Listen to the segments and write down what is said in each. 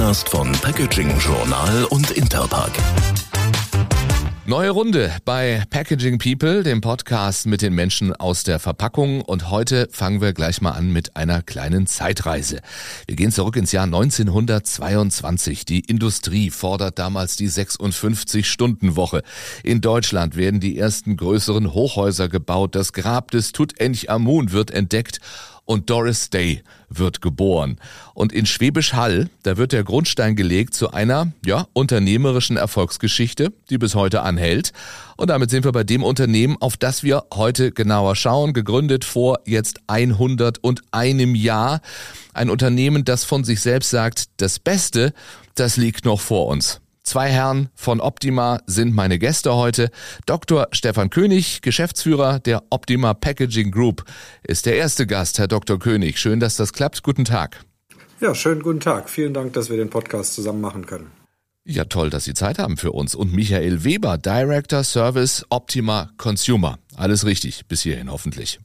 Podcast von Packaging Journal und Interpack. Neue Runde bei Packaging People, dem Podcast mit den Menschen aus der Verpackung. Und heute fangen wir gleich mal an mit einer kleinen Zeitreise. Wir gehen zurück ins Jahr 1922. Die Industrie fordert damals die 56-Stunden-Woche. In Deutschland werden die ersten größeren Hochhäuser gebaut. Das Grab des Tutanchamun wird entdeckt und Doris Day wird geboren. Und in Schwäbisch Hall, da wird der Grundstein gelegt zu einer, ja, unternehmerischen Erfolgsgeschichte, die bis heute anhält. Und damit sind wir bei dem Unternehmen, auf das wir heute genauer schauen, gegründet vor jetzt 101 Jahr. Ein Unternehmen, das von sich selbst sagt, das Beste, das liegt noch vor uns. Zwei Herren von Optima sind meine Gäste heute. Dr. Stefan König, Geschäftsführer der Optima Packaging Group, ist der erste Gast, Herr Dr. König. Schön, dass das klappt. Guten Tag. Ja, schönen guten Tag. Vielen Dank, dass wir den Podcast zusammen machen können. Ja, toll, dass Sie Zeit haben für uns. Und Michael Weber, Director Service Optima Consumer. Alles richtig, bis hierhin hoffentlich.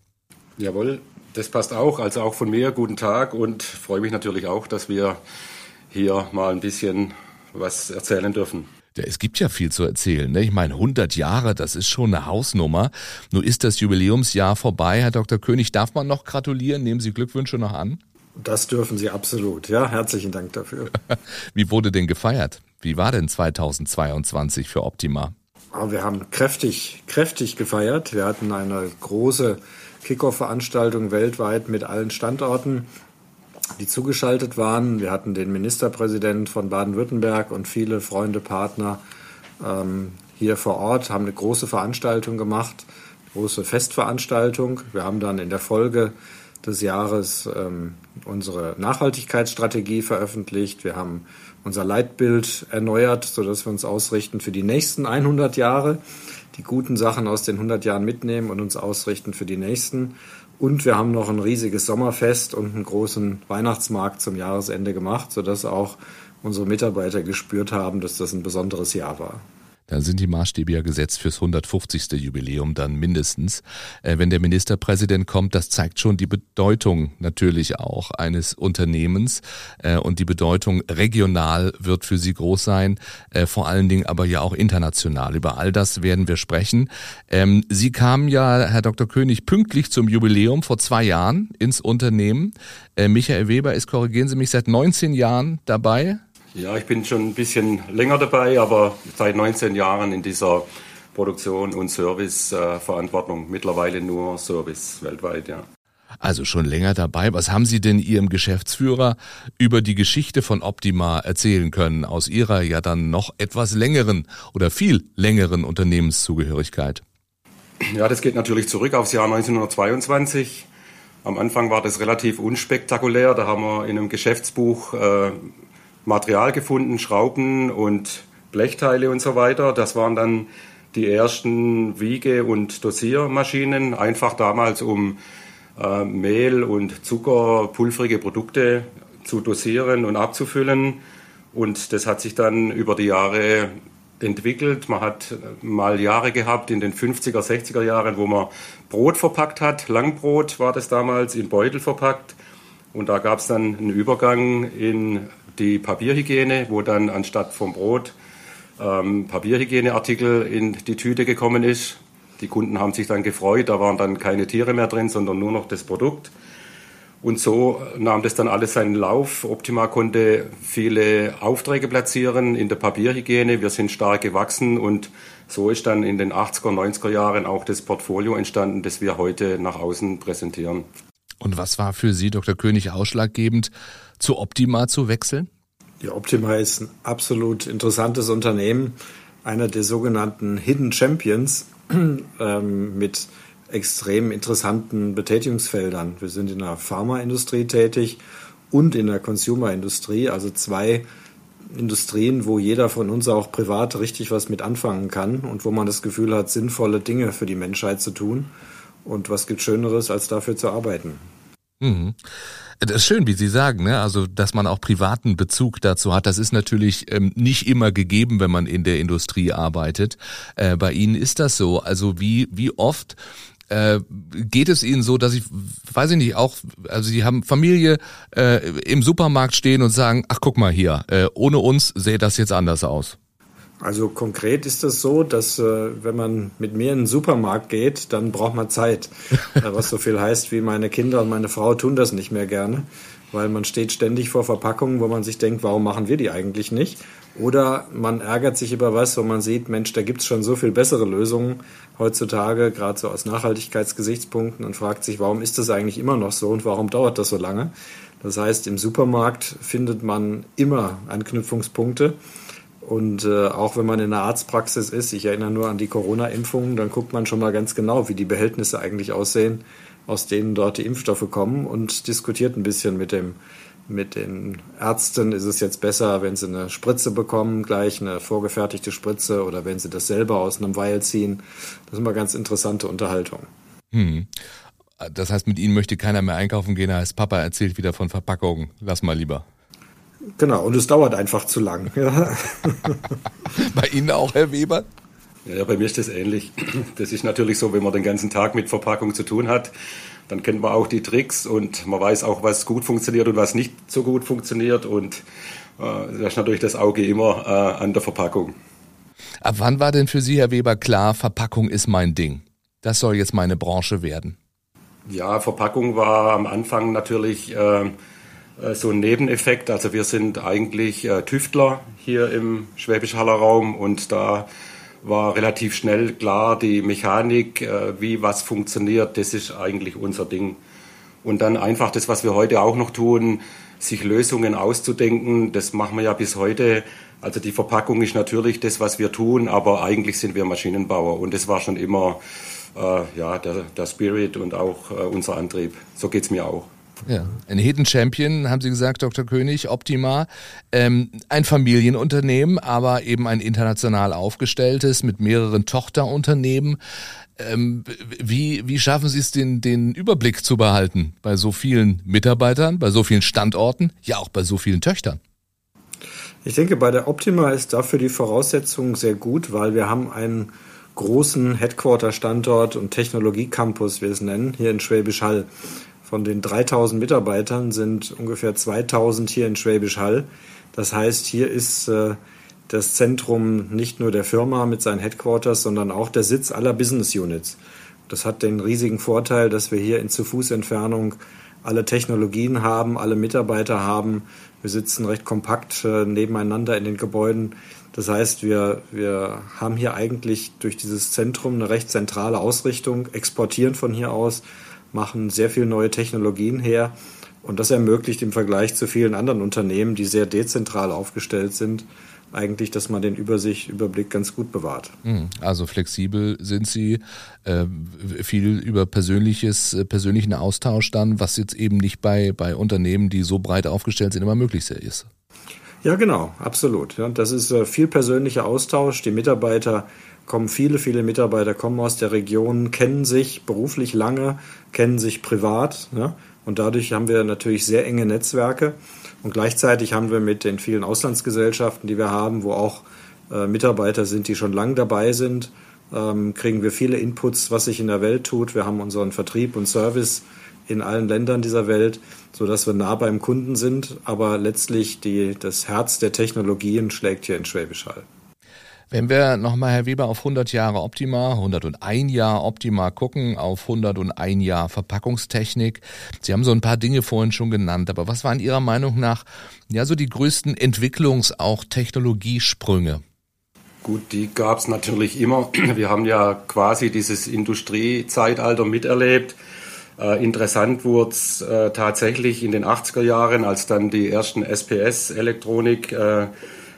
Jawohl, das passt auch. Also auch von mir guten Tag und freue mich natürlich auch, dass wir hier mal ein bisschen was erzählen dürfen. Ja, es gibt ja viel zu erzählen. Ne? Ich meine, 100 Jahre, das ist schon eine Hausnummer. Nur ist das Jubiläumsjahr vorbei. Herr Dr. König, darf man noch gratulieren? Nehmen Sie Glückwünsche noch an? Das dürfen Sie absolut. Ja, herzlichen Dank dafür. Wie wurde denn gefeiert? Wie war denn 2022 für Optima? Ah, wir haben kräftig, kräftig gefeiert. Wir hatten eine große Kickoff-Veranstaltung weltweit mit allen Standorten die zugeschaltet waren. Wir hatten den Ministerpräsident von Baden-Württemberg und viele Freunde, Partner ähm, hier vor Ort, haben eine große Veranstaltung gemacht, große Festveranstaltung. Wir haben dann in der Folge des Jahres ähm, unsere Nachhaltigkeitsstrategie veröffentlicht. Wir haben unser Leitbild erneuert, sodass wir uns ausrichten für die nächsten 100 Jahre, die guten Sachen aus den 100 Jahren mitnehmen und uns ausrichten für die nächsten. Und wir haben noch ein riesiges Sommerfest und einen großen Weihnachtsmarkt zum Jahresende gemacht, sodass auch unsere Mitarbeiter gespürt haben, dass das ein besonderes Jahr war. Dann sind die Maßstäbe ja gesetzt fürs 150. Jubiläum dann mindestens. Äh, wenn der Ministerpräsident kommt, das zeigt schon die Bedeutung natürlich auch eines Unternehmens äh, und die Bedeutung regional wird für Sie groß sein, äh, vor allen Dingen aber ja auch international. Über all das werden wir sprechen. Ähm, Sie kamen ja, Herr Dr. König, pünktlich zum Jubiläum vor zwei Jahren ins Unternehmen. Äh, Michael Weber ist, korrigieren Sie mich, seit 19 Jahren dabei. Ja, ich bin schon ein bisschen länger dabei, aber seit 19 Jahren in dieser Produktion und Service-Verantwortung. Mittlerweile nur Service weltweit, ja. Also schon länger dabei. Was haben Sie denn Ihrem Geschäftsführer über die Geschichte von Optima erzählen können, aus Ihrer ja dann noch etwas längeren oder viel längeren Unternehmenszugehörigkeit? Ja, das geht natürlich zurück aufs Jahr 1922. Am Anfang war das relativ unspektakulär. Da haben wir in einem Geschäftsbuch äh, Material gefunden, Schrauben und Blechteile und so weiter. Das waren dann die ersten Wiege- und Dosiermaschinen, einfach damals um äh, Mehl und Zucker, pulverige Produkte zu dosieren und abzufüllen. Und das hat sich dann über die Jahre entwickelt. Man hat mal Jahre gehabt in den 50er, 60er Jahren, wo man Brot verpackt hat. Langbrot war das damals in Beutel verpackt. Und da gab es dann einen Übergang in die Papierhygiene, wo dann anstatt vom Brot ähm, Papierhygieneartikel in die Tüte gekommen ist. Die Kunden haben sich dann gefreut, da waren dann keine Tiere mehr drin, sondern nur noch das Produkt. Und so nahm das dann alles seinen Lauf. Optima konnte viele Aufträge platzieren in der Papierhygiene. Wir sind stark gewachsen und so ist dann in den 80er, 90er Jahren auch das Portfolio entstanden, das wir heute nach außen präsentieren. Und was war für Sie, Dr. König, ausschlaggebend, zu Optima zu wechseln? Die Optima ist ein absolut interessantes Unternehmen, einer der sogenannten Hidden Champions ähm, mit extrem interessanten Betätigungsfeldern. Wir sind in der Pharmaindustrie tätig und in der Consumerindustrie, also zwei Industrien, wo jeder von uns auch privat richtig was mit anfangen kann und wo man das Gefühl hat, sinnvolle Dinge für die Menschheit zu tun. Und was gibt Schöneres, als dafür zu arbeiten? Mhm. Das ist schön, wie Sie sagen, ne? Also, dass man auch privaten Bezug dazu hat. Das ist natürlich ähm, nicht immer gegeben, wenn man in der Industrie arbeitet. Äh, bei Ihnen ist das so. Also, wie, wie oft Äh, geht es Ihnen so, dass ich, weiß ich nicht, auch, also Sie haben Familie äh, im Supermarkt stehen und sagen, ach guck mal hier, äh, ohne uns sähe das jetzt anders aus? Also konkret ist es das so, dass äh, wenn man mit mir in den Supermarkt geht, dann braucht man Zeit. Äh, was so viel heißt wie meine Kinder und meine Frau tun das nicht mehr gerne, weil man steht ständig vor Verpackungen, wo man sich denkt, warum machen wir die eigentlich nicht? Oder man ärgert sich über was, wo man sieht, Mensch, da gibt's schon so viel bessere Lösungen heutzutage, gerade so aus Nachhaltigkeitsgesichtspunkten und fragt sich, warum ist das eigentlich immer noch so und warum dauert das so lange? Das heißt, im Supermarkt findet man immer Anknüpfungspunkte. Und äh, auch wenn man in der Arztpraxis ist, ich erinnere nur an die Corona-Impfungen, dann guckt man schon mal ganz genau, wie die Behältnisse eigentlich aussehen, aus denen dort die Impfstoffe kommen und diskutiert ein bisschen mit dem mit den Ärzten ist es jetzt besser, wenn sie eine Spritze bekommen, gleich eine vorgefertigte Spritze oder wenn sie das selber aus einem Weil ziehen. Das ist immer ganz interessante Unterhaltung. Hm. Das heißt, mit Ihnen möchte keiner mehr einkaufen gehen, heißt Papa erzählt wieder von Verpackungen. Lass mal lieber. Genau, und es dauert einfach zu lang. bei Ihnen auch, Herr Weber? Ja, bei mir ist das ähnlich. Das ist natürlich so, wenn man den ganzen Tag mit Verpackung zu tun hat, dann kennt man auch die Tricks und man weiß auch, was gut funktioniert und was nicht so gut funktioniert. Und äh, da ist natürlich das Auge immer äh, an der Verpackung. Ab wann war denn für Sie, Herr Weber, klar, Verpackung ist mein Ding? Das soll jetzt meine Branche werden? Ja, Verpackung war am Anfang natürlich äh so ein Nebeneffekt. Also wir sind eigentlich äh, Tüftler hier im Schwäbisch Haller Raum und da war relativ schnell klar, die Mechanik, äh, wie was funktioniert, das ist eigentlich unser Ding. Und dann einfach das, was wir heute auch noch tun, sich Lösungen auszudenken, das machen wir ja bis heute. Also die Verpackung ist natürlich das, was wir tun, aber eigentlich sind wir Maschinenbauer und das war schon immer äh, ja, der, der Spirit und auch äh, unser Antrieb. So geht's mir auch. Ja, ein Hidden Champion, haben Sie gesagt, Dr. König, Optima. Ähm, ein Familienunternehmen, aber eben ein international aufgestelltes mit mehreren Tochterunternehmen. Ähm, wie, wie schaffen Sie es, den, den Überblick zu behalten bei so vielen Mitarbeitern, bei so vielen Standorten, ja auch bei so vielen Töchtern? Ich denke, bei der Optima ist dafür die Voraussetzung sehr gut, weil wir haben einen großen Headquarter-Standort und Technologiecampus, wir es nennen, hier in Schwäbisch Hall. Von den 3000 Mitarbeitern sind ungefähr 2000 hier in Schwäbisch Hall. Das heißt, hier ist äh, das Zentrum nicht nur der Firma mit seinen Headquarters, sondern auch der Sitz aller Business Units. Das hat den riesigen Vorteil, dass wir hier in zu Fuß Entfernung alle Technologien haben, alle Mitarbeiter haben. Wir sitzen recht kompakt äh, nebeneinander in den Gebäuden. Das heißt, wir, wir haben hier eigentlich durch dieses Zentrum eine recht zentrale Ausrichtung, exportieren von hier aus machen sehr viel neue Technologien her. Und das ermöglicht im Vergleich zu vielen anderen Unternehmen, die sehr dezentral aufgestellt sind, eigentlich, dass man den Übersicht, Überblick ganz gut bewahrt. Hm, also flexibel sind Sie, äh, viel über persönliches, äh, persönlichen Austausch dann, was jetzt eben nicht bei, bei Unternehmen, die so breit aufgestellt sind, immer möglich ist. Ja, genau, absolut. Ja, das ist äh, viel persönlicher Austausch. Die Mitarbeiter kommen viele, viele Mitarbeiter kommen aus der Region, kennen sich beruflich lange, kennen sich privat. Ja? Und dadurch haben wir natürlich sehr enge Netzwerke. Und gleichzeitig haben wir mit den vielen Auslandsgesellschaften, die wir haben, wo auch äh, Mitarbeiter sind, die schon lange dabei sind, ähm, kriegen wir viele Inputs, was sich in der Welt tut. Wir haben unseren Vertrieb und Service in allen Ländern dieser Welt, so dass wir nah beim Kunden sind. Aber letztlich die, das Herz der Technologien schlägt hier in Schwäbisch Hall. Wenn wir nochmal, Herr Weber, auf 100 Jahre Optima, 101 Jahr Optima gucken, auf 101 Jahr Verpackungstechnik. Sie haben so ein paar Dinge vorhin schon genannt, aber was waren Ihrer Meinung nach ja so die größten Entwicklungs-, auch Technologiesprünge? Gut, die gab es natürlich immer. Wir haben ja quasi dieses Industriezeitalter miterlebt. Äh, interessant wurde es äh, tatsächlich in den 80er Jahren, als dann die ersten SPS-Elektronik äh,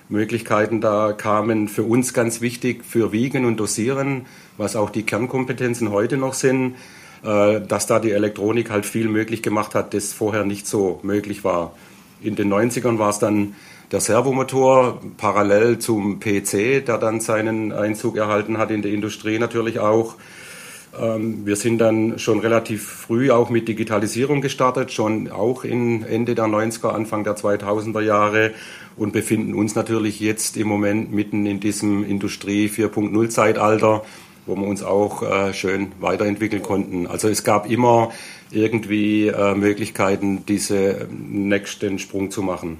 da kamen. Für uns ganz wichtig für Wiegen und Dosieren, was auch die Kernkompetenzen heute noch sind, äh, dass da die Elektronik halt viel möglich gemacht hat, das vorher nicht so möglich war. In den 90ern war es dann der Servomotor parallel zum PC, der dann seinen Einzug erhalten hat in der Industrie natürlich auch. Ähm, wir sind dann schon relativ früh auch mit Digitalisierung gestartet, schon auch in Ende der 90er, Anfang der 2000er Jahre und befinden uns natürlich jetzt im Moment mitten in diesem Industrie 4.0 Zeitalter, wo wir uns auch äh, schön weiterentwickeln konnten. Also es gab immer irgendwie äh, Möglichkeiten, diesen nächsten Sprung zu machen.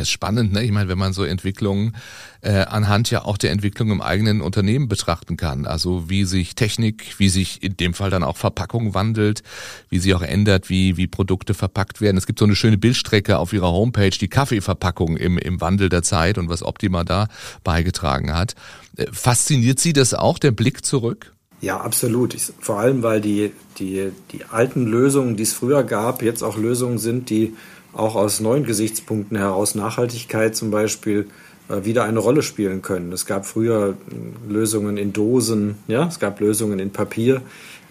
Das ist spannend, ne? Ich meine, wenn man so Entwicklungen äh, anhand ja auch der Entwicklung im eigenen Unternehmen betrachten kann. Also wie sich Technik, wie sich in dem Fall dann auch Verpackung wandelt, wie sie auch ändert, wie, wie Produkte verpackt werden. Es gibt so eine schöne Bildstrecke auf ihrer Homepage, die Kaffeeverpackung im, im Wandel der Zeit und was Optima da beigetragen hat. Äh, fasziniert Sie das auch, der Blick zurück? Ja, absolut. Ich, vor allem, weil die, die, die alten Lösungen, die es früher gab, jetzt auch Lösungen sind, die auch aus neuen Gesichtspunkten heraus, Nachhaltigkeit zum Beispiel, äh, wieder eine Rolle spielen können. Es gab früher äh, Lösungen in Dosen, ja, es gab Lösungen in Papier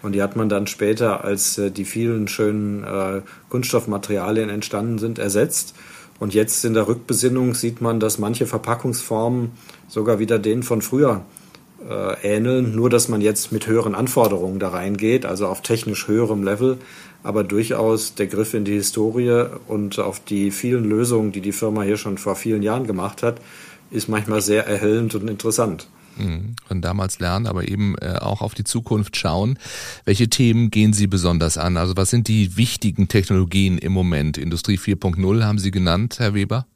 und die hat man dann später, als äh, die vielen schönen Kunststoffmaterialien entstanden sind, ersetzt. Und jetzt in der Rückbesinnung sieht man, dass manche Verpackungsformen sogar wieder denen von früher ähneln, nur dass man jetzt mit höheren Anforderungen da reingeht, also auf technisch höherem Level aber durchaus der Griff in die Historie und auf die vielen Lösungen, die die Firma hier schon vor vielen Jahren gemacht hat, ist manchmal sehr erhellend und interessant. Mhm. Von damals lernen, aber eben äh, auch auf die Zukunft schauen. Welche Themen gehen Sie besonders an? Also was sind die wichtigen Technologien im Moment? Industrie 4.0 haben Sie genannt, Herr Weber?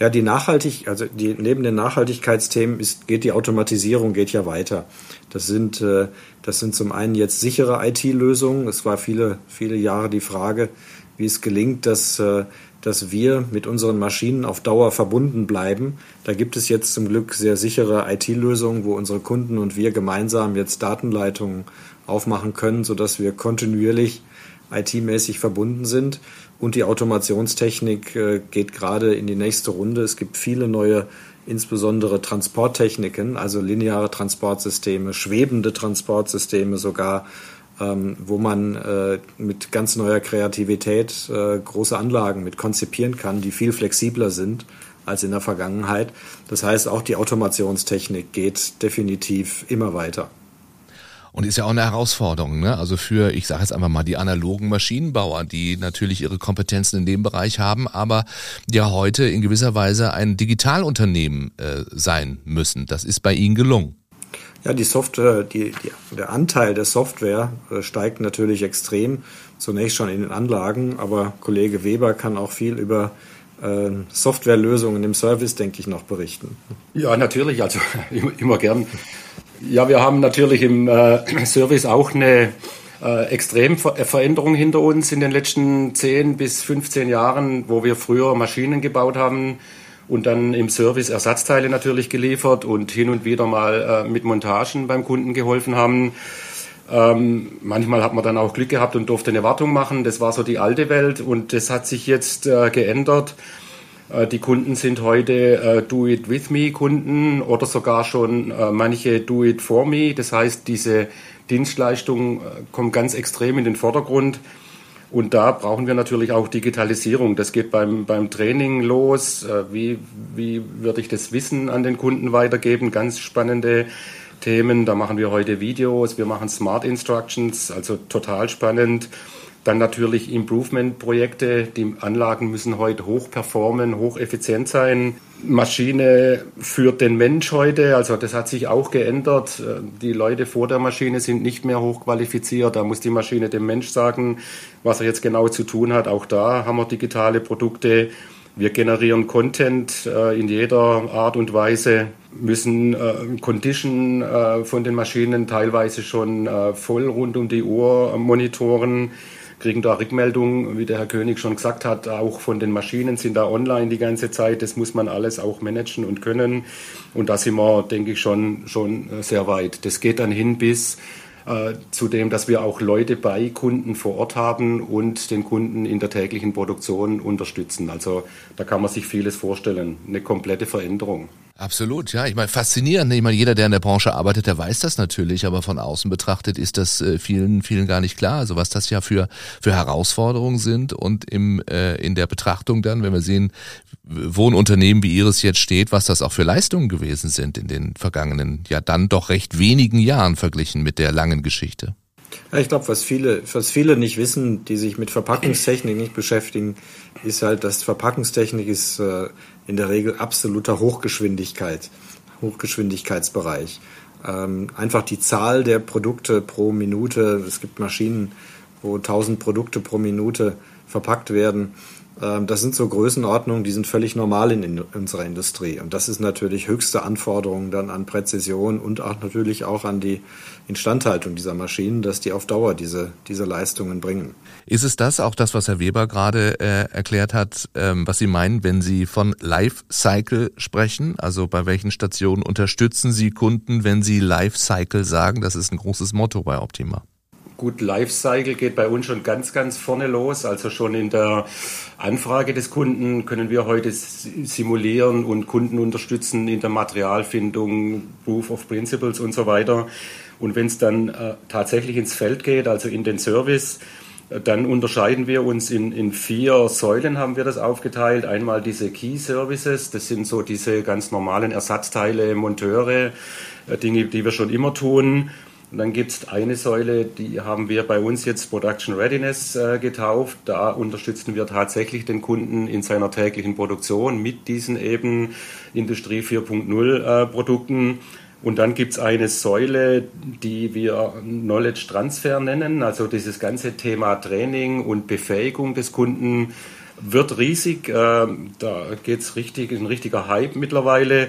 Ja, die Nachhaltig, also die, neben den Nachhaltigkeitsthemen ist, geht die Automatisierung geht ja weiter. Das sind, äh, das sind zum einen jetzt sichere IT-Lösungen. Es war viele, viele Jahre die Frage, wie es gelingt, dass, äh, dass wir mit unseren Maschinen auf Dauer verbunden bleiben. Da gibt es jetzt zum Glück sehr sichere IT-Lösungen, wo unsere Kunden und wir gemeinsam jetzt Datenleitungen aufmachen können, sodass wir kontinuierlich IT-mäßig verbunden sind. Und die Automationstechnik äh, geht gerade in die nächste Runde. Es gibt viele neue, insbesondere Transporttechniken, also lineare Transportsysteme, schwebende Transportsysteme sogar, ähm, wo man äh, mit ganz neuer Kreativität äh, große Anlagen mit konzipieren kann, die viel flexibler sind als in der Vergangenheit. Das heißt, auch die Automationstechnik geht definitiv immer weiter. Und ist ja auch eine Herausforderung, ne? Also für, ich sage jetzt einfach mal, die analogen Maschinenbauer, die natürlich ihre Kompetenzen in dem Bereich haben, aber ja heute in gewisser Weise ein Digitalunternehmen äh, sein müssen. Das ist bei Ihnen gelungen. Ja, die Software, die, die, der Anteil der Software äh, steigt natürlich extrem. Zunächst schon in den Anlagen, aber Kollege Weber kann auch viel über äh, Softwarelösungen im Service, denke ich, noch berichten. Ja, natürlich, also immer, immer gern. Ja, wir haben natürlich im äh, Service auch eine äh, Extremveränderung hinter uns in den letzten 10 bis 15 Jahren, wo wir früher Maschinen gebaut haben und dann im Service Ersatzteile natürlich geliefert und hin und wieder mal äh, mit Montagen beim Kunden geholfen haben. Ähm, manchmal hat man dann auch Glück gehabt und durfte eine Wartung machen. Das war so die alte Welt und das hat sich jetzt äh, geändert. Äh, die Kunden sind heute äh, Do-it-with-me-Kunden oder sogar schon äh, manche Do-it-for-me. Das heißt, diese Dienstleistung kommt ganz extrem in den Vordergrund. Und da brauchen wir natürlich auch Digitalisierung. Das geht beim, beim Training los. Wie, wie würde ich das Wissen an den Kunden weitergeben? Ganz spannende Themen. Da machen wir heute Videos. Wir machen Smart Instructions, also total spannend. Dann natürlich Improvement-Projekte. Die Anlagen müssen heute hoch performen, hocheffizient sein. Maschine führt den Mensch heute, also das hat sich auch geändert. Die Leute vor der Maschine sind nicht mehr hochqualifiziert. Da muss die Maschine dem Mensch sagen, was er jetzt genau zu tun hat. Auch da haben wir digitale Produkte. Wir generieren Content äh, in jeder Art und Weise, müssen äh, Condition äh, von den Maschinen teilweise schon äh, voll rund um die Uhr monitoren kriegen da Rückmeldungen, wie der Herr König schon gesagt hat, auch von den Maschinen sind da online die ganze Zeit. Das muss man alles auch managen und können. Und da sind wir, denke ich, schon, schon sehr weit. Das geht dann hin bis äh, zu dem, dass wir auch Leute bei Kunden vor Ort haben und den Kunden in der täglichen Produktion unterstützen. Also da kann man sich vieles vorstellen. Eine komplette Veränderung. Absolut, ja. Ich meine, faszinierend. Ich meine, jeder, der in der Branche arbeitet, der weiß das natürlich, aber von außen betrachtet ist das äh, vielen, vielen gar nicht klar. Also was das ja für, für Herausforderungen sind und im, äh, in der Betrachtung dann, wenn wir sehen, wo ein Unternehmen wie Ihres jetzt steht, was das auch für Leistungen gewesen sind in den vergangenen, ja dann doch recht wenigen Jahren verglichen mit der langen Geschichte. Ja, ich glaube, was viele, was viele nicht wissen, die sich mit Verpackungstechnik nicht beschäftigen, ist halt, dass Verpackungstechnik ist äh, in der Regel absoluter Hochgeschwindigkeit, Hochgeschwindigkeitsbereich. Ähm, einfach die Zahl der Produkte pro Minute. Es gibt Maschinen, wo 1000 Produkte pro Minute verpackt werden. Ähm, das sind so Größenordnungen, die sind völlig normal in, unserer Industrie. Und das ist natürlich höchste Anforderungen dann an Präzision und auch natürlich auch an die Instandhaltung dieser Maschinen, dass die auf Dauer diese, diese Leistungen bringen. Ist es das, auch das, was Herr Weber gerade äh, erklärt hat, ähm, was Sie meinen, wenn Sie von Lifecycle sprechen? Also bei welchen Stationen unterstützen Sie Kunden, wenn Sie Lifecycle sagen? Das ist ein großes Motto bei Optima. Gut, Lifecycle geht bei uns schon ganz, ganz vorne los. Also schon in der Anfrage des Kunden können wir heute simulieren und Kunden unterstützen in der Materialfindung, Proof of Principles und so weiter. Und wenn es dann äh, tatsächlich ins Feld geht, also in den Service, äh, dann unterscheiden wir uns in, in vier Säulen, haben wir das aufgeteilt. Einmal diese Key Services, das sind so diese ganz normalen Ersatzteile, Monteure, äh, Dinge, die wir schon immer tun. Und dann gibt es eine Säule, die haben wir bei uns jetzt Production Readiness äh, getauft. Da unterstützen wir tatsächlich den Kunden in seiner täglichen Produktion mit diesen eben Industrie 4.0 äh, Produkten. Und dann gibt es eine Säule, die wir Knowledge Transfer nennen, also dieses ganze Thema Training und Befähigung des Kunden wird riesig. Äh, da geht es richtig, ein richtiger Hype mittlerweile.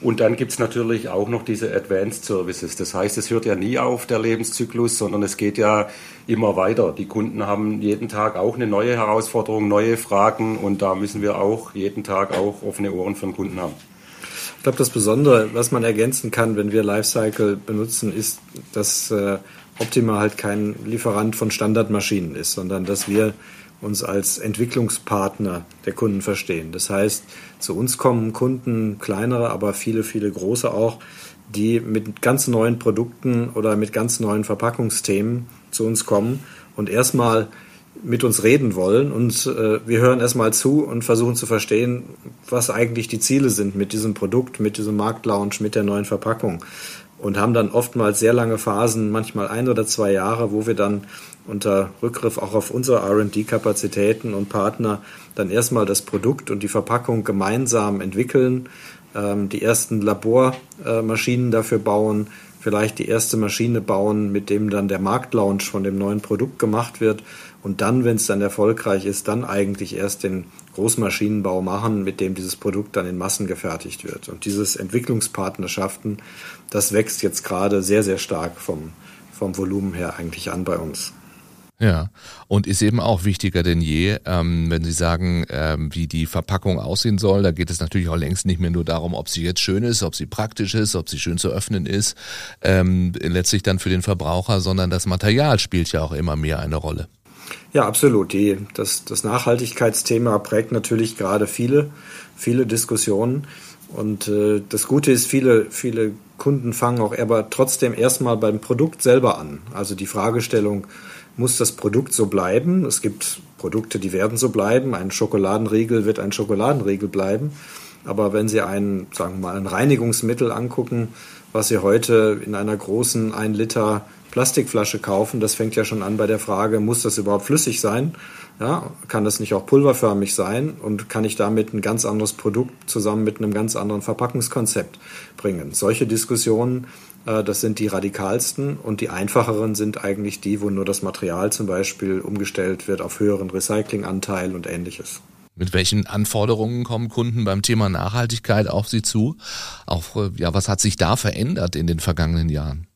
Und dann gibt es natürlich auch noch diese Advanced Services. Das heißt, es hört ja nie auf, der Lebenszyklus, sondern es geht ja immer weiter. Die Kunden haben jeden Tag auch eine neue Herausforderung, neue Fragen und da müssen wir auch jeden Tag auch offene Ohren den Kunden haben. Ich glaube, das Besondere, was man ergänzen kann, wenn wir Lifecycle benutzen, ist, dass äh, Optima halt kein Lieferant von Standardmaschinen ist, sondern dass wir uns als Entwicklungspartner der Kunden verstehen. Das heißt, zu uns kommen Kunden, kleinere, aber viele, viele große auch, die mit ganz neuen Produkten oder mit ganz neuen Verpackungsthemen zu uns kommen und erstmal mit uns reden wollen. Und äh, wir hören erstmal zu und versuchen zu verstehen, was eigentlich die Ziele sind mit diesem Produkt, mit diesem Marktlaunch, mit der neuen Verpackung. Und haben dann oftmals sehr lange Phasen, manchmal ein oder zwei Jahre, wo wir dann unter Rückgriff auch auf unsere RD-Kapazitäten und Partner dann erstmal das Produkt und die Verpackung gemeinsam entwickeln, ähm, die ersten Labormaschinen dafür bauen, vielleicht die erste Maschine bauen, mit dem dann der Marktlaunch von dem neuen Produkt gemacht wird und dann, wenn es dann erfolgreich ist, dann eigentlich erst den Großmaschinenbau machen, mit dem dieses Produkt dann in Massen gefertigt wird. Und dieses Entwicklungspartnerschaften, das wächst jetzt gerade sehr, sehr stark vom, vom Volumen her eigentlich an bei uns. Ja, und ist eben auch wichtiger denn je, ähm, wenn Sie sagen, ähm, wie die Verpackung aussehen soll. Da geht es natürlich auch längst nicht mehr nur darum, ob sie jetzt schön ist, ob sie praktisch ist, ob sie schön zu öffnen ist, ähm, letztlich dann für den Verbraucher, sondern das Material spielt ja auch immer mehr eine Rolle. Ja, absolut. Die, das, das Nachhaltigkeitsthema prägt natürlich gerade viele, viele Diskussionen. Und äh, das Gute ist, viele, viele Kunden fangen auch aber trotzdem erstmal beim Produkt selber an. Also die Fragestellung, muss das Produkt so bleiben. Es gibt Produkte, die werden so bleiben. Ein Schokoladenriegel wird ein Schokoladenriegel bleiben. Aber wenn Sie ein, sagen wir mal, ein Reinigungsmittel angucken, was Sie heute in einer großen 1 Liter Plastikflasche kaufen, das fängt ja schon an bei der Frage, muss das überhaupt flüssig sein? Ja, kann das nicht auch pulverförmig sein? Und kann ich damit ein ganz anderes Produkt zusammen mit einem ganz anderen Verpackungskonzept bringen? Solche Diskussionen das sind die radikalsten und die einfacheren sind eigentlich die, wo nur das Material zum Beispiel umgestellt wird auf höheren Recyclinganteil und ähnliches. Mit welchen Anforderungen kommen Kunden beim Thema Nachhaltigkeit auf Sie zu? Auch, äh, ja, was hat sich da verändert in den vergangenen Jahren?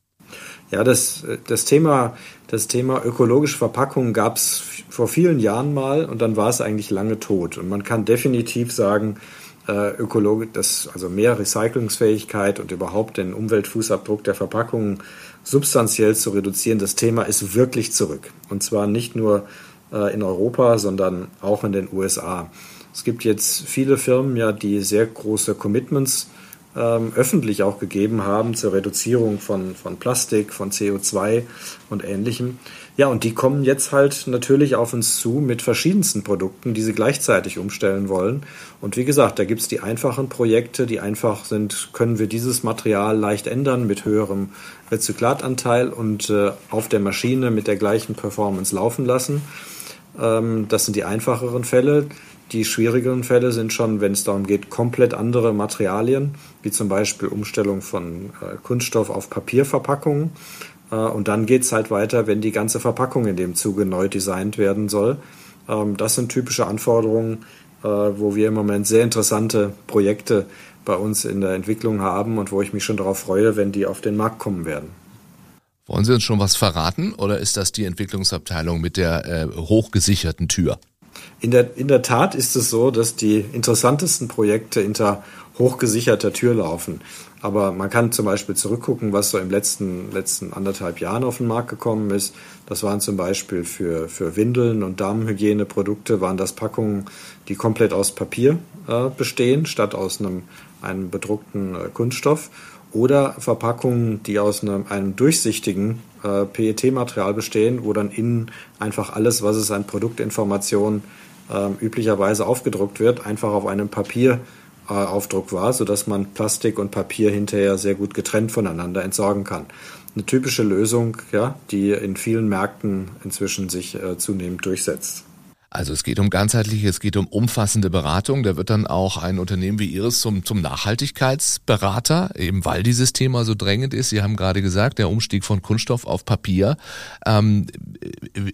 Ja, das, das Thema, das Thema ökologische Verpackung gab es vor vielen Jahren mal und dann war es eigentlich lange tot. Und man kann definitiv sagen, äh, Ökologie, das, also mehr Recyclungsfähigkeit und überhaupt den Umweltfußabdruck der Verpackungen substanziell zu reduzieren, das Thema ist wirklich zurück. Und zwar nicht nur äh, in Europa, sondern auch in den USA. Es gibt jetzt viele Firmen, ja, die sehr große Commitments ähm, öffentlich auch gegeben haben zur Reduzierung von, von Plastik, von CO2 und ähnlichem. Ja, und die kommen jetzt halt natürlich auf uns zu mit verschiedensten Produkten, die sie gleichzeitig umstellen wollen. Und wie gesagt, da gibt's die einfachen Projekte, die einfach sind, können wir dieses Material leicht ändern mit höherem Rezyklatanteil und äh, auf der Maschine mit der gleichen Performance laufen lassen. Ähm, das sind die einfacheren Fälle. Die schwierigeren Fälle sind schon, wenn es darum geht, komplett andere Materialien, wie zum Beispiel Umstellung von äh, Kunststoff auf Papierverpackungen. Äh, und dann geht es halt weiter, wenn die ganze Verpackung in dem Zuge neu designt werden soll. Ähm, das sind typische Anforderungen, äh, wo wir im Moment sehr interessante Projekte bei uns in der Entwicklung haben und wo ich mich schon darauf freue, wenn die auf den Markt kommen werden. Wollen Sie uns schon was verraten oder ist das die Entwicklungsabteilung mit der äh, hochgesicherten Tür? In der, in der Tat ist es so, dass die interessantesten Projekte hinter hochgesicherter Tür laufen. Aber man kann zum Beispiel zurückgucken, was so im letzten, letzten anderthalb Jahren auf den Markt gekommen ist. Das waren zum Beispiel für, für Windeln und Damenhygieneprodukte waren das Packungen, die komplett aus Papier äh, bestehen, statt aus einem, einem bedruckten äh, Kunststoff. Oder Verpackungen, die aus einem, einem durchsichtigen äh, PET-Material bestehen, wo dann innen einfach alles, was es an Produktinformationen äh, üblicherweise aufgedruckt wird, einfach auf einem Papieraufdruck war, sodass man Plastik und Papier hinterher sehr gut getrennt voneinander entsorgen kann. Eine typische Lösung, ja, die in vielen Märkten inzwischen sich äh, zunehmend durchsetzt. Also es geht um ganzheitliche, es geht um umfassende Beratung. Da wird dann auch ein Unternehmen wie Ihres zum, zum Nachhaltigkeitsberater, eben weil dieses Thema so drängend ist. Sie haben gerade gesagt, der Umstieg von Kunststoff auf Papier. Ähm,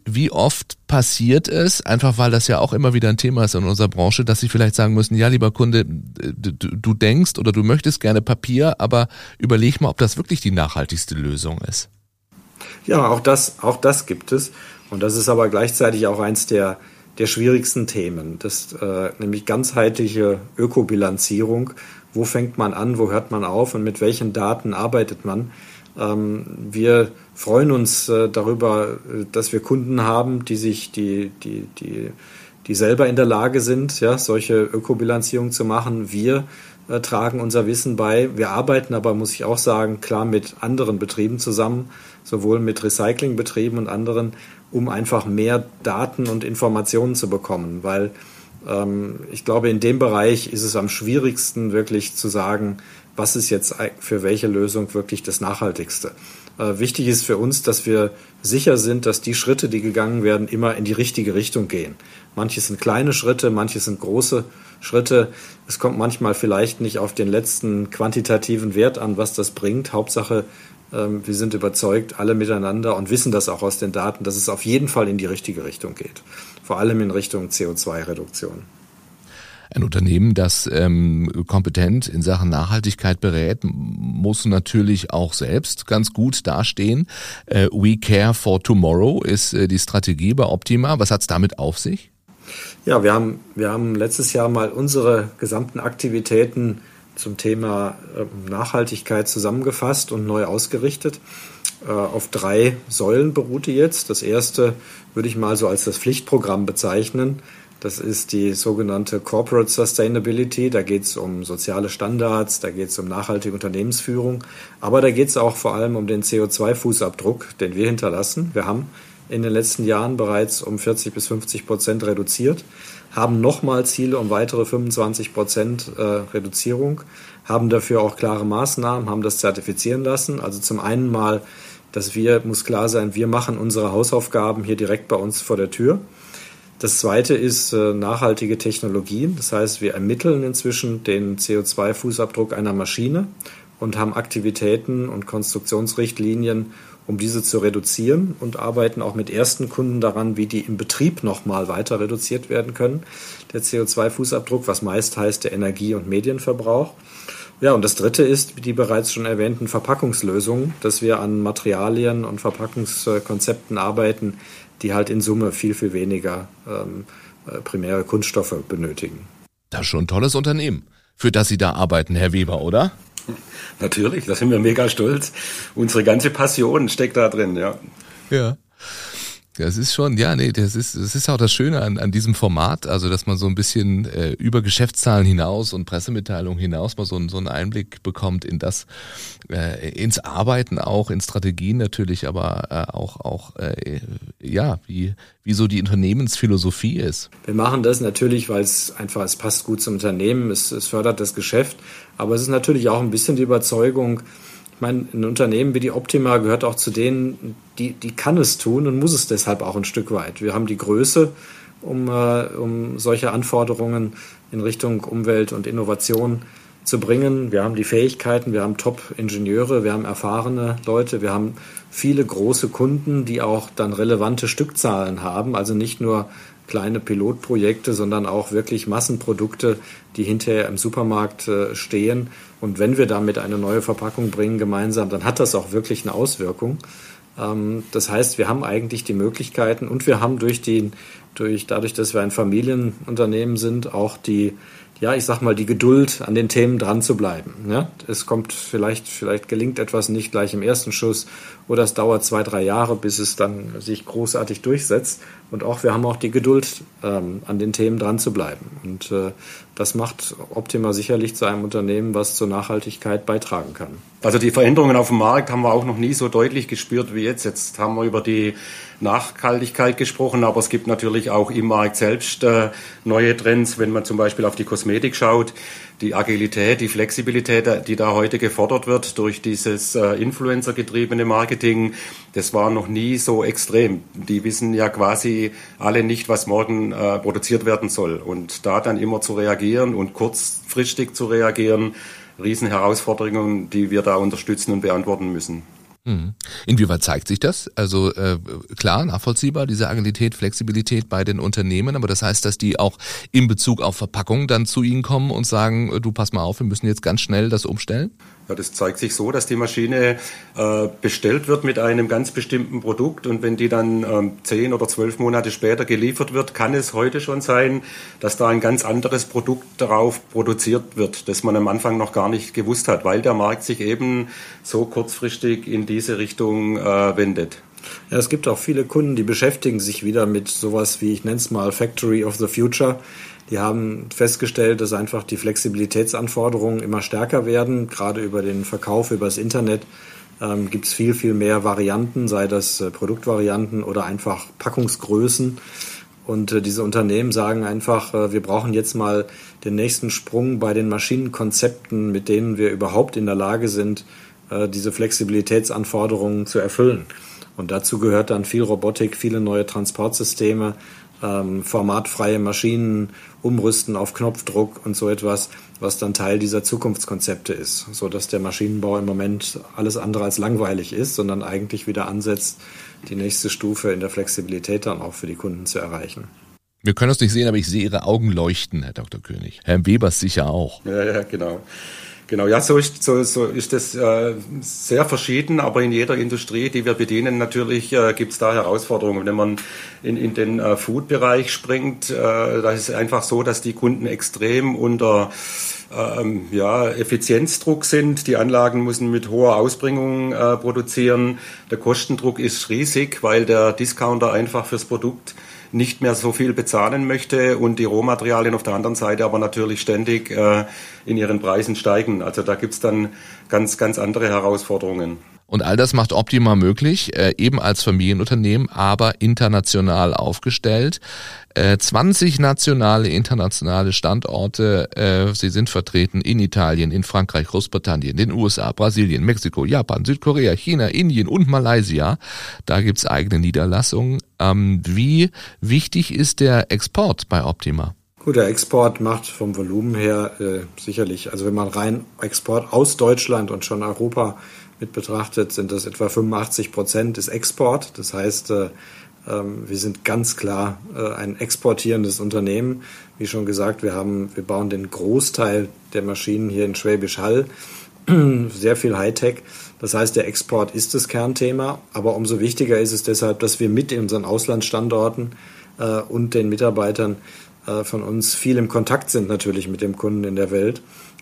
wie oft passiert es, einfach weil das ja auch immer wieder ein Thema ist in unserer Branche, dass Sie vielleicht sagen müssen, ja, lieber Kunde, du, du denkst oder du möchtest gerne Papier, aber überleg mal, ob das wirklich die nachhaltigste Lösung ist. Ja, auch das, auch das gibt es. Und das ist aber gleichzeitig auch eins der der schwierigsten Themen. Das äh, nämlich ganzheitliche Ökobilanzierung. Wo fängt man an, wo hört man auf und mit welchen Daten arbeitet man? Ähm, wir freuen uns äh, darüber, dass wir Kunden haben, die sich, die, die, die, die selber in der Lage sind, ja, solche Ökobilanzierung zu machen. Wir äh, tragen unser Wissen bei. Wir arbeiten aber, muss ich auch sagen, klar mit anderen Betrieben zusammen, sowohl mit Recyclingbetrieben und anderen, um einfach mehr Daten und Informationen zu bekommen, weil ähm, ich glaube, in dem Bereich ist es am schwierigsten wirklich zu sagen, was ist jetzt für welche Lösung wirklich das Nachhaltigste. Äh, wichtig ist für uns, dass wir sicher sind, dass die Schritte, die gegangen werden, immer in die richtige Richtung gehen. Manche sind kleine Schritte, manche sind große Schritte. Es kommt manchmal vielleicht nicht auf den letzten quantitativen Wert an, was das bringt. Hauptsache, wir sind überzeugt, alle miteinander und wissen das auch aus den Daten, dass es auf jeden Fall in die richtige Richtung geht. Vor allem in Richtung CO2-Reduktion. Ein Unternehmen, das ähm, kompetent in Sachen Nachhaltigkeit berät, muss natürlich auch selbst ganz gut dastehen. Äh, We Care for Tomorrow ist äh, die Strategie bei Optima. Was hat es damit auf sich? Ja, wir haben, wir haben letztes Jahr mal unsere gesamten Aktivitäten zum Thema ähm, Nachhaltigkeit zusammengefasst und neu ausgerichtet. Äh, auf drei Säulen beruht die jetzt. Das erste würde ich mal so als das Pflichtprogramm bezeichnen. Das ist die sogenannte Corporate Sustainability. Da geht es um soziale Standards, da geht es um nachhaltige Unternehmensführung, aber da geht es auch vor allem um den CO2-Fußabdruck, den wir hinterlassen. Wir haben in den letzten Jahren bereits um 40 bis 50 Prozent reduziert haben nochmal Ziele um weitere 25 Prozent äh, Reduzierung, haben dafür auch klare Maßnahmen, haben das zertifizieren lassen. Also zum einen mal, dass wir, muss klar sein, wir machen unsere Hausaufgaben hier direkt bei uns vor der Tür. Das zweite ist äh, nachhaltige Technologien. Das heißt, wir ermitteln inzwischen den CO2-Fußabdruck einer Maschine und haben Aktivitäten und Konstruktionsrichtlinien, um diese zu reduzieren und arbeiten auch mit ersten Kunden daran, wie die im Betrieb nochmal weiter reduziert werden können. Der CO2-Fußabdruck, was meist heißt der Energie- und Medienverbrauch. Ja, und das dritte ist die bereits schon erwähnten Verpackungslösungen, dass wir an Materialien und Verpackungskonzepten arbeiten, die halt in Summe viel, viel weniger ähm, äh, primäre Kunststoffe benötigen. Das ist schon ein tolles Unternehmen, für das Sie da arbeiten, Herr Weber, oder? Natürlich, da sind wir mega stolz. Unsere ganze Passion steckt da drin, ja. Ja. Das ist schon, ja, nee, das ist, das ist auch das Schöne an, an diesem Format, also dass man so ein bisschen äh, über Geschäftszahlen hinaus und Pressemitteilungen hinaus mal so, so einen Einblick bekommt in das, äh, ins Arbeiten auch, in Strategien natürlich, aber äh, auch, auch äh, ja, wie, wie so die Unternehmensphilosophie ist. Wir machen das natürlich, weil es einfach, es passt gut zum Unternehmen, es, es fördert das Geschäft, aber es ist natürlich auch ein bisschen die Überzeugung, ich meine, ein Unternehmen wie die Optima gehört auch zu denen, die, die kann es tun und muss es deshalb auch ein Stück weit. Wir haben die Größe um, äh, um solche Anforderungen in Richtung Umwelt und Innovation zu bringen. Wir haben die Fähigkeiten, wir haben Top-Ingenieure, wir haben erfahrene Leute, wir haben viele große Kunden, die auch dann relevante Stückzahlen haben, also nicht nur kleine Pilotprojekte, sondern auch wirklich Massenprodukte, die hinterher im Supermarkt äh, stehen. Und wenn wir damit eine neue Verpackung bringen gemeinsam, dann hat das auch wirklich eine Auswirkung. Ähm, das heißt, wir haben eigentlich die Möglichkeiten und wir haben durch die, durch, dadurch, dass wir ein Familienunternehmen sind, auch die, ja, ich sag mal, die Geduld, an den Themen dran zu bleiben. Ja? Es kommt vielleicht, vielleicht gelingt etwas nicht gleich im ersten Schuss oder es dauert zwei, drei Jahre, bis es dann sich großartig durchsetzt. Und auch wir haben auch die Geduld, ähm, an den Themen dran zu bleiben. Und äh, das macht Optima sicherlich zu einem Unternehmen, was zur Nachhaltigkeit beitragen kann. Also die Veränderungen auf dem Markt haben wir auch noch nie so deutlich gespürt wie jetzt. Jetzt haben wir über die Nachhaltigkeit gesprochen, aber es gibt natürlich auch im Markt selbst äh, neue Trends, wenn man zum Beispiel auf die Kosmetik schaut. Die Agilität, die Flexibilität, die da heute gefordert wird durch dieses äh, Influencer-getriebene Marketing, das war noch nie so extrem. Die wissen ja quasi alle nicht, was morgen äh, produziert werden soll. Und da dann immer zu reagieren und kurzfristig zu reagieren, Riesenherausforderungen, die wir da unterstützen und beantworten müssen. Mhm. Inwieweit zeigt sich das? Also äh, klar, nachvollziehbar, diese Agilität, Flexibilität bei den Unternehmen, aber das heißt, dass die auch in Bezug auf Verpackung dann zu Ihnen kommen und sagen, äh, du pass mal auf, wir müssen jetzt ganz schnell das umstellen? Ja, das zeigt sich so, dass die Maschine äh, bestellt wird mit einem ganz bestimmten Produkt und wenn die dann ähm, zehn oder zwölf Monate später geliefert wird, kann es heute schon sein, dass da ein ganz anderes Produkt darauf produziert wird, das man am Anfang noch gar nicht gewusst hat, weil der Markt sich eben so kurzfristig in diese Richtung äh, wendet. Ja, es gibt auch viele Kunden, die beschäftigen sich wieder mit sowas wie, ich nenne es mal Factory of the Future. Die haben festgestellt, dass einfach die Flexibilitätsanforderungen immer stärker werden. Gerade über den Verkauf, über das Internet ähm, gibt es viel, viel mehr Varianten, sei das äh, Produktvarianten oder einfach Packungsgrößen. Und äh, diese Unternehmen sagen einfach, äh, wir brauchen jetzt mal den nächsten Sprung bei den Maschinenkonzepten, mit denen wir überhaupt in der Lage sind, äh, diese Flexibilitätsanforderungen zu erfüllen. Und dazu gehört dann viel Robotik, viele neue Transportsysteme, ähm, formatfreie Maschinen umrüsten auf Knopfdruck und so etwas, was dann Teil dieser Zukunftskonzepte ist, so dass der Maschinenbau im Moment alles andere als langweilig ist, sondern eigentlich wieder ansetzt, die nächste Stufe in der Flexibilität dann auch für die Kunden zu erreichen. Wir können es nicht sehen, aber ich sehe Ihre Augen leuchten, Herr Dr. König. Herr Webers sicher auch. Ja, ja, genau. Genau, ja, so ist, so, so ist das äh, sehr verschieden, aber in jeder Industrie, die wir bedienen, natürlich äh, gibt es da Herausforderungen. Wenn man in, in den äh, Food-Bereich springt, äh, da ist es einfach so, dass die Kunden extrem unter ähm, ja, Effizienzdruck sind. Die Anlagen müssen mit hoher Ausbringung äh, produzieren. Der Kostendruck ist riesig, weil der Discounter einfach fürs Produkt nicht mehr so viel bezahlen möchte und die Rohmaterialien auf der anderen Seite aber natürlich ständig äh, in ihren Preisen steigen. Also da gibt's dann ganz, ganz andere Herausforderungen. Und all das macht Optima möglich, äh, eben als Familienunternehmen, aber international aufgestellt. Äh, 20 nationale, internationale Standorte, äh, sie sind vertreten in Italien, in Frankreich, Großbritannien, den USA, Brasilien, Mexiko, Japan, Südkorea, China, Indien und Malaysia. Da gibt's eigene Niederlassungen. Ähm, wie wichtig ist der Export bei Optima? Gut, der Export macht vom Volumen her äh, sicherlich, also wenn man rein Export aus Deutschland und schon Europa mit betrachtet, sind das etwa 85 Prozent des Export. Das heißt, äh, ähm, wir sind ganz klar äh, ein exportierendes Unternehmen. Wie schon gesagt, wir haben, wir bauen den Großteil der Maschinen hier in Schwäbisch Hall. Sehr viel Hightech. Das heißt, der Export ist das Kernthema. Aber umso wichtiger ist es deshalb, dass wir mit unseren Auslandsstandorten äh, und den Mitarbeitern von uns viel im Kontakt sind natürlich mit dem Kunden in der Welt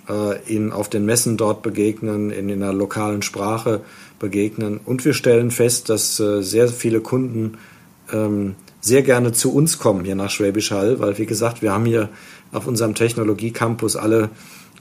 äh, ihnen auf den Messen dort begegnen, in, in einer lokalen Sprache begegnen. Und wir stellen fest, dass äh, sehr viele Kunden ähm, sehr gerne zu uns kommen hier nach Schwäbisch Hall, weil wie gesagt, wir haben hier auf unserem Technologiecampus alle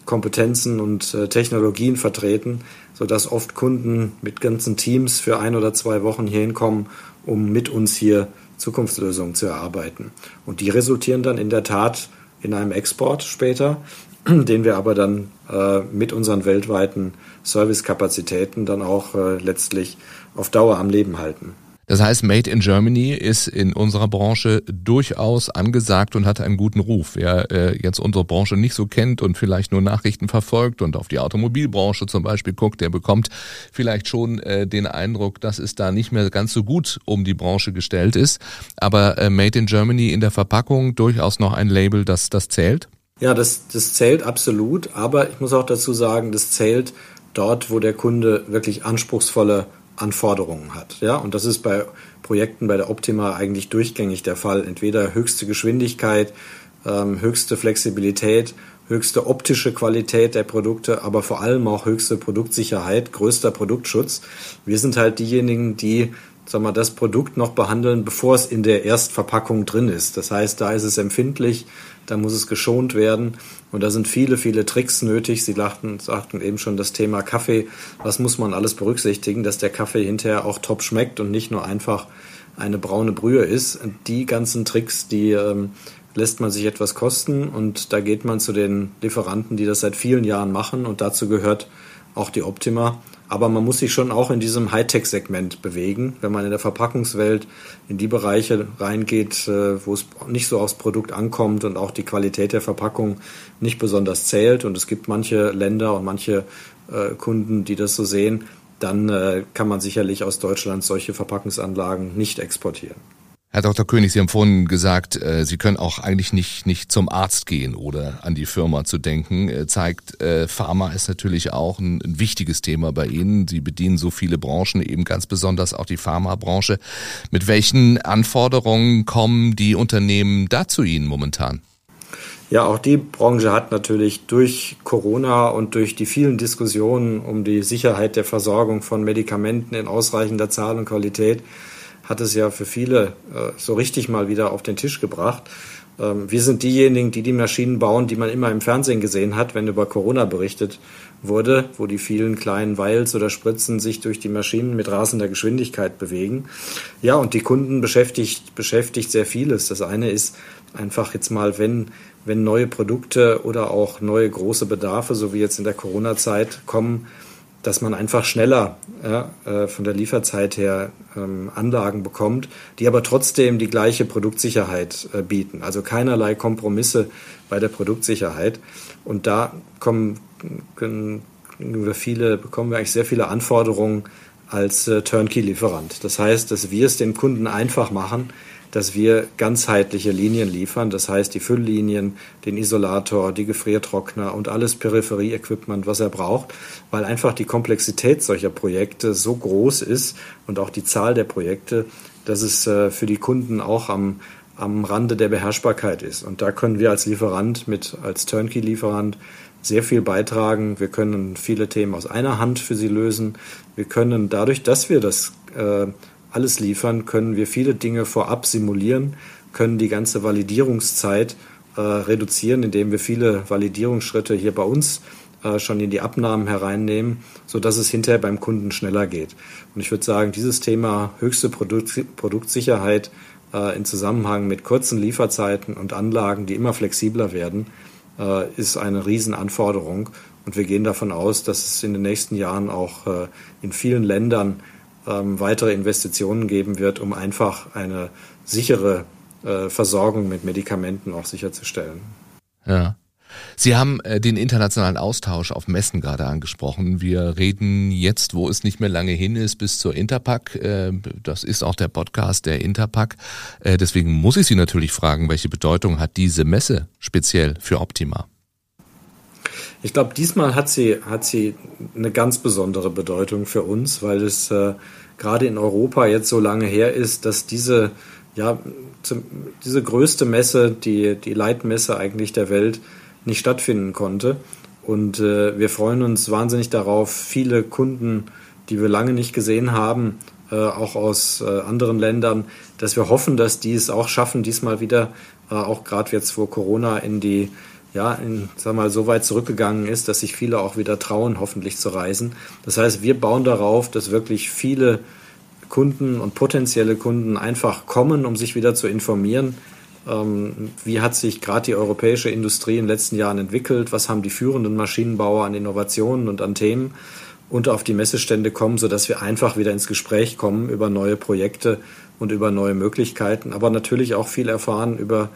Kompetenzen und äh, Technologien vertreten, sodass oft Kunden mit ganzen Teams für ein oder zwei Wochen hier hinkommen, um mit uns hier Zukunftslösungen zu erarbeiten. Und die resultieren dann in der Tat in einem Export später. den wir aber dann äh, mit unseren weltweiten Servicekapazitäten dann auch äh, letztlich auf Dauer am Leben halten. Das heißt, Made in Germany ist in unserer Branche durchaus angesagt und hat einen guten Ruf. Wer äh, jetzt unsere Branche nicht so kennt und vielleicht nur Nachrichten verfolgt und auf die Automobilbranche zum Beispiel guckt, der bekommt vielleicht schon äh, den Eindruck, dass es da nicht mehr ganz so gut um die Branche gestellt ist. Aber äh, Made in Germany in der Verpackung durchaus noch ein Label, das das zählt. Ja, das, das zählt absolut. Aber ich muss auch dazu sagen, das zählt dort, wo der Kunde wirklich anspruchsvolle Anforderungen hat. Ja, und das ist bei Projekten bei der Optima eigentlich durchgängig der Fall. Entweder höchste Geschwindigkeit, ähm, höchste Flexibilität, höchste optische Qualität der Produkte, aber vor allem auch höchste Produktsicherheit, größter Produktschutz. Wir sind halt diejenigen, die sag mal, das Produkt noch behandeln, bevor es in der Erstverpackung drin ist. Das heißt, da ist es empfindlich, da muss es geschont werden. Und da sind viele, viele Tricks nötig. Sie lachten, sagten eben schon das Thema Kaffee. Was muss man alles berücksichtigen, dass der Kaffee hinterher auch top schmeckt und nicht nur einfach eine braune Brühe ist. Die ganzen Tricks, die ähm, lässt man sich etwas kosten und da geht man zu den Lieferanten, die das seit vielen Jahren machen und dazu gehört auch die Optima. Aber man muss sich schon auch in diesem Hightech-Segment bewegen. Wenn man in der Verpackungswelt in die Bereiche reingeht, äh, wo es nicht so aufs Produkt ankommt und auch die Qualität der Verpackung nicht besonders zählt. Und es gibt manche Länder und manche äh, Kunden, die das so sehen, dann äh, kann man sicherlich aus Deutschland solche Verpackungsanlagen nicht exportieren. Herr Dr. König, Sie haben vorhin gesagt, äh, Sie können auch eigentlich nicht, nicht zum Arzt gehen oder an die Firma zu denken. Äh, zeigt, äh, Pharma ist natürlich auch ein, ein, wichtiges Thema bei Ihnen. Sie bedienen so viele Branchen, eben ganz besonders auch die Pharmabranche. Mit welchen Anforderungen kommen die Unternehmen da zu Ihnen momentan? Ja, auch die Branche hat natürlich durch Corona und durch die vielen Diskussionen um die Sicherheit der Versorgung von Medikamenten in ausreichender Zahl und Qualität hat es ja für viele äh, so richtig mal wieder auf den Tisch gebracht. Ähm, wir sind diejenigen, die die Maschinen bauen, die man immer im Fernsehen gesehen hat, wenn über Corona berichtet wurde, wo die vielen kleinen Vials oder Spritzen sich durch die Maschinen mit rasender Geschwindigkeit bewegen. Ja, und die Kunden beschäftigt, beschäftigt sehr vieles. Das eine ist einfach jetzt mal, wenn, wenn neue Produkte oder auch neue große Bedarfe, so wie jetzt in der Corona-Zeit kommen, dass man einfach schneller ja, äh, von der Lieferzeit her ähm, Anlagen bekommt, die aber trotzdem die gleiche Produktsicherheit äh, bieten. Also keinerlei Kompromisse bei der Produktsicherheit. Und da kommen können wir viele, bekommen wir eigentlich sehr viele Anforderungen als äh, Turnkey-Lieferant. Das heißt, dass wir es dem Kunden einfach machen, dass wir ganzheitliche Linien liefern. Das heißt, die Fülllinien, den Isolator, die Gefriertrockner und alles Peripherie-Equipment, was er braucht, weil einfach die Komplexität solcher Projekte so groß ist und auch die Zahl der Projekte, dass es äh, für die Kunden auch am, am Rande der Beherrschbarkeit ist. Und da können wir als Lieferant mit, als Turnkey-Lieferant sehr viel beitragen. Wir können viele Themen aus einer Hand für sie lösen. Wir können dadurch, dass wir das äh, alles liefern, können wir viele Dinge vorab simulieren, können die ganze Validierungszeit äh, reduzieren, indem wir viele Validierungsschritte hier bei uns äh, schon in die Abnahmen hereinnehmen, sodass es hinterher beim Kunden schneller geht. Und ich würde sagen, dieses Thema höchste Produkt, Produktsicherheit äh, in Zusammenhang mit kurzen Lieferzeiten und Anlagen, die immer flexibler werden, äh, ist eine Riesenanforderung. Und wir gehen davon aus, dass es in den nächsten Jahren auch äh, in vielen Ländern ähm, weitere Investitionen geben wird, um einfach eine sichere äh, Versorgung mit Medikamenten auch sicherzustellen. Ja. Sie haben äh, den internationalen Austausch auf Messen gerade angesprochen. Wir reden jetzt, wo es nicht mehr lange hin ist, bis zur Interpack. Äh, das ist auch der Podcast der Interpack. Äh, deswegen muss ich Sie natürlich fragen, welche Bedeutung hat diese Messe speziell für Optima? Ich glaube, diesmal hat sie, hat sie eine ganz besondere Bedeutung für uns, weil es äh, gerade in Europa jetzt so lange her ist, dass diese, ja, zum, diese größte Messe, die, die Leitmesse eigentlich der Welt, nicht stattfinden konnte. Und äh, wir freuen uns wahnsinnig darauf, viele Kunden, die wir lange nicht gesehen haben, äh, auch aus äh, anderen Ländern, dass wir hoffen, dass die es auch schaffen, diesmal wieder, äh, auch gerade jetzt vor Corona, in die ja, in, sag mal, so weit zurückgegangen ist, dass sich viele auch wieder trauen, hoffentlich zu reisen. Das heißt, wir bauen darauf, dass wirklich viele Kunden und potenzielle Kunden einfach kommen, um sich wieder zu informieren. Ähm, wie hat sich gerade die europäische Industrie in den letzten Jahren entwickelt? Was haben die führenden Maschinenbauer an Innovationen und an Themen? und auf die Messestände kommen, sodass wir einfach wieder ins Gespräch kommen über neue Projekte und über neue Möglichkeiten, aber natürlich auch viel erfahren über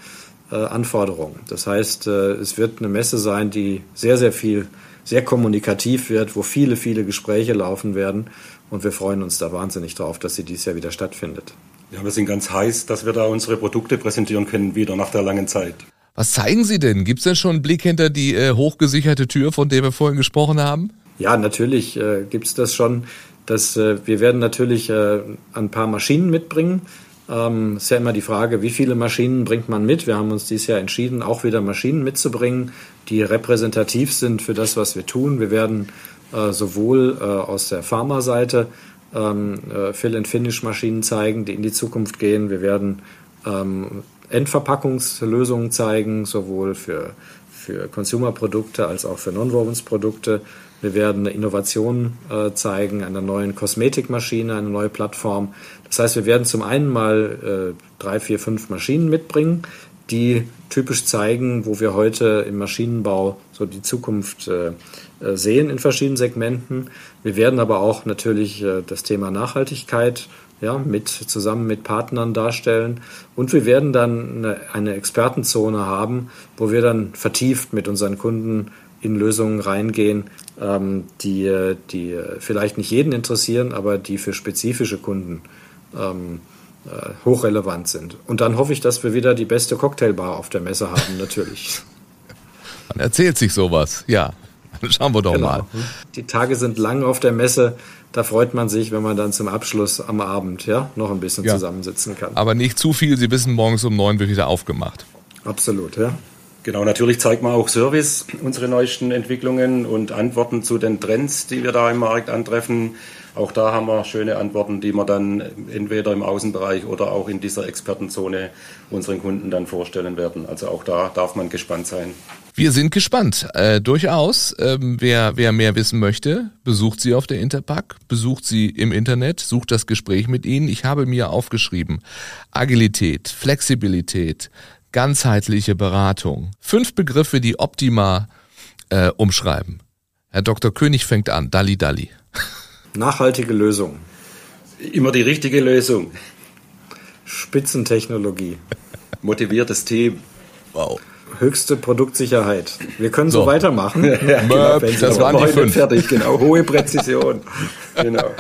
äh, Anforderungen. Das heißt, äh, es wird eine Messe sein, die sehr, sehr viel, sehr kommunikativ wird, wo viele, viele Gespräche laufen werden. Und wir freuen uns da wahnsinnig drauf, dass sie dieses Jahr wieder stattfindet. Ja, wir sind ganz heiß, dass wir da unsere Produkte präsentieren können, wieder nach der langen Zeit. Was zeigen Sie denn? Gibt es denn schon einen Blick hinter die äh, hochgesicherte Tür, von der wir vorhin gesprochen haben? Ja, natürlich äh, gibt es das schon. Das, äh, wir werden natürlich äh, ein paar Maschinen mitbringen. Ähm, ist ja immer die Frage, wie viele Maschinen bringt man mit? Wir haben uns dieses Jahr entschieden, auch wieder Maschinen mitzubringen, die repräsentativ sind für das, was wir tun. Wir werden äh, sowohl äh, aus der Pharmaseite ähm, äh, Fill-and-Finish-Maschinen zeigen, die in die Zukunft gehen. Wir werden ähm, Endverpackungslösungen zeigen, sowohl für, für Consumer-Produkte als auch für Non-Wovens-Produkte. Wir werden eine Innovation äh, zeigen, einer neuen Kosmetikmaschine, eine neue Plattform. Das heißt, wir werden zum einen mal äh, drei, vier, fünf Maschinen mitbringen, die typisch zeigen, wo wir heute im Maschinenbau so die Zukunft äh, äh sehen in verschiedenen Segmenten. Wir werden aber auch natürlich äh, das Thema Nachhaltigkeit ja, mit, zusammen mit Partnern darstellen. Und wir werden dann eine, Expertenzone haben, wo wir dann vertieft mit unseren Kunden in Lösungen reingehen, ähm, die, die vielleicht nicht jeden interessieren, aber die für spezifische Kunden ähm, äh, hochrelevant sind. Und dann hoffe ich, dass wir wieder die beste Cocktailbar auf der Messe haben, natürlich. Man erzählt sich sowas, ja. Schauen wir doch genau. mal. Die Tage sind lang auf der Messe. Da freut man sich, wenn man dann zum Abschluss am Abend ja noch ein bisschen ja. zusammensitzen kann. Aber nicht zu viel. Sie wissen, morgens um neun wird wieder aufgemacht. Absolut, ja. Genau, natürlich zeigt man auch Service, unsere neuesten Entwicklungen und Antworten zu den Trends, die wir da im Markt antreffen. Auch da haben wir schöne Antworten, die wir dann entweder im Außenbereich oder auch in dieser Expertenzone unseren Kunden dann vorstellen werden. Also auch da darf man gespannt sein. Wir sind gespannt, äh, durchaus. Ähm, wer, wer mehr wissen möchte, besucht sie auf der Interpack, besucht sie im Internet, sucht das Gespräch mit ihnen. Ich habe mir aufgeschrieben, Agilität, Flexibilität, ganzheitliche Beratung. Fünf Begriffe, die Optima äh, umschreiben. Herr Dr. König fängt an. Dalli Dalli. Nachhaltige Lösung. Immer die richtige Lösung. Spitzentechnologie. Motiviertes Team. Wow. Höchste Produktsicherheit. Wir können so, so weitermachen. ja, genau, das waren die fünf. Fertig, genau. Hohe Präzision. genau.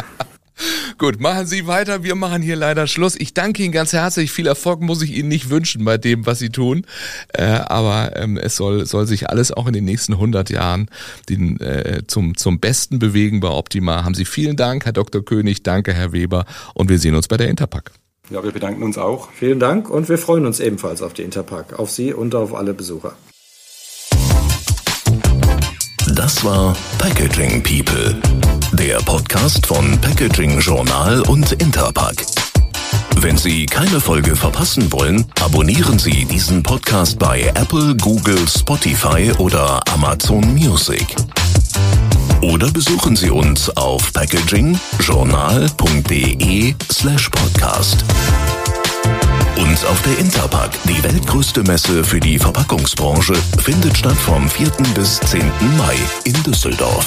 Gut, machen Sie weiter. Wir machen hier leider Schluss. Ich danke Ihnen ganz herzlich. Viel Erfolg muss ich Ihnen nicht wünschen bei dem, was Sie tun. Äh, aber ähm, es soll, soll sich alles auch in den nächsten 100 Jahren den, äh, zum, zum Besten bewegen bei Optima. Haben Sie vielen Dank, Herr Dr. König. Danke, Herr Weber. Und wir sehen uns bei der Interpack. Ja, wir bedanken uns auch. Vielen Dank und wir freuen uns ebenfalls auf die Interpack, auf Sie und auf alle Besucher. Das war Packaging People, der Podcast von Packaging Journal und Interpack. Wenn Sie keine Folge verpassen wollen, abonnieren Sie diesen Podcast bei Apple, Google, Spotify oder Amazon Music. Oder besuchen Sie uns auf packagingjournal.de slash podcast. Und auf der Interpack, die weltgrößte Messe für die Verpackungsbranche, findet statt vom 4. bis 10. Mai in Düsseldorf.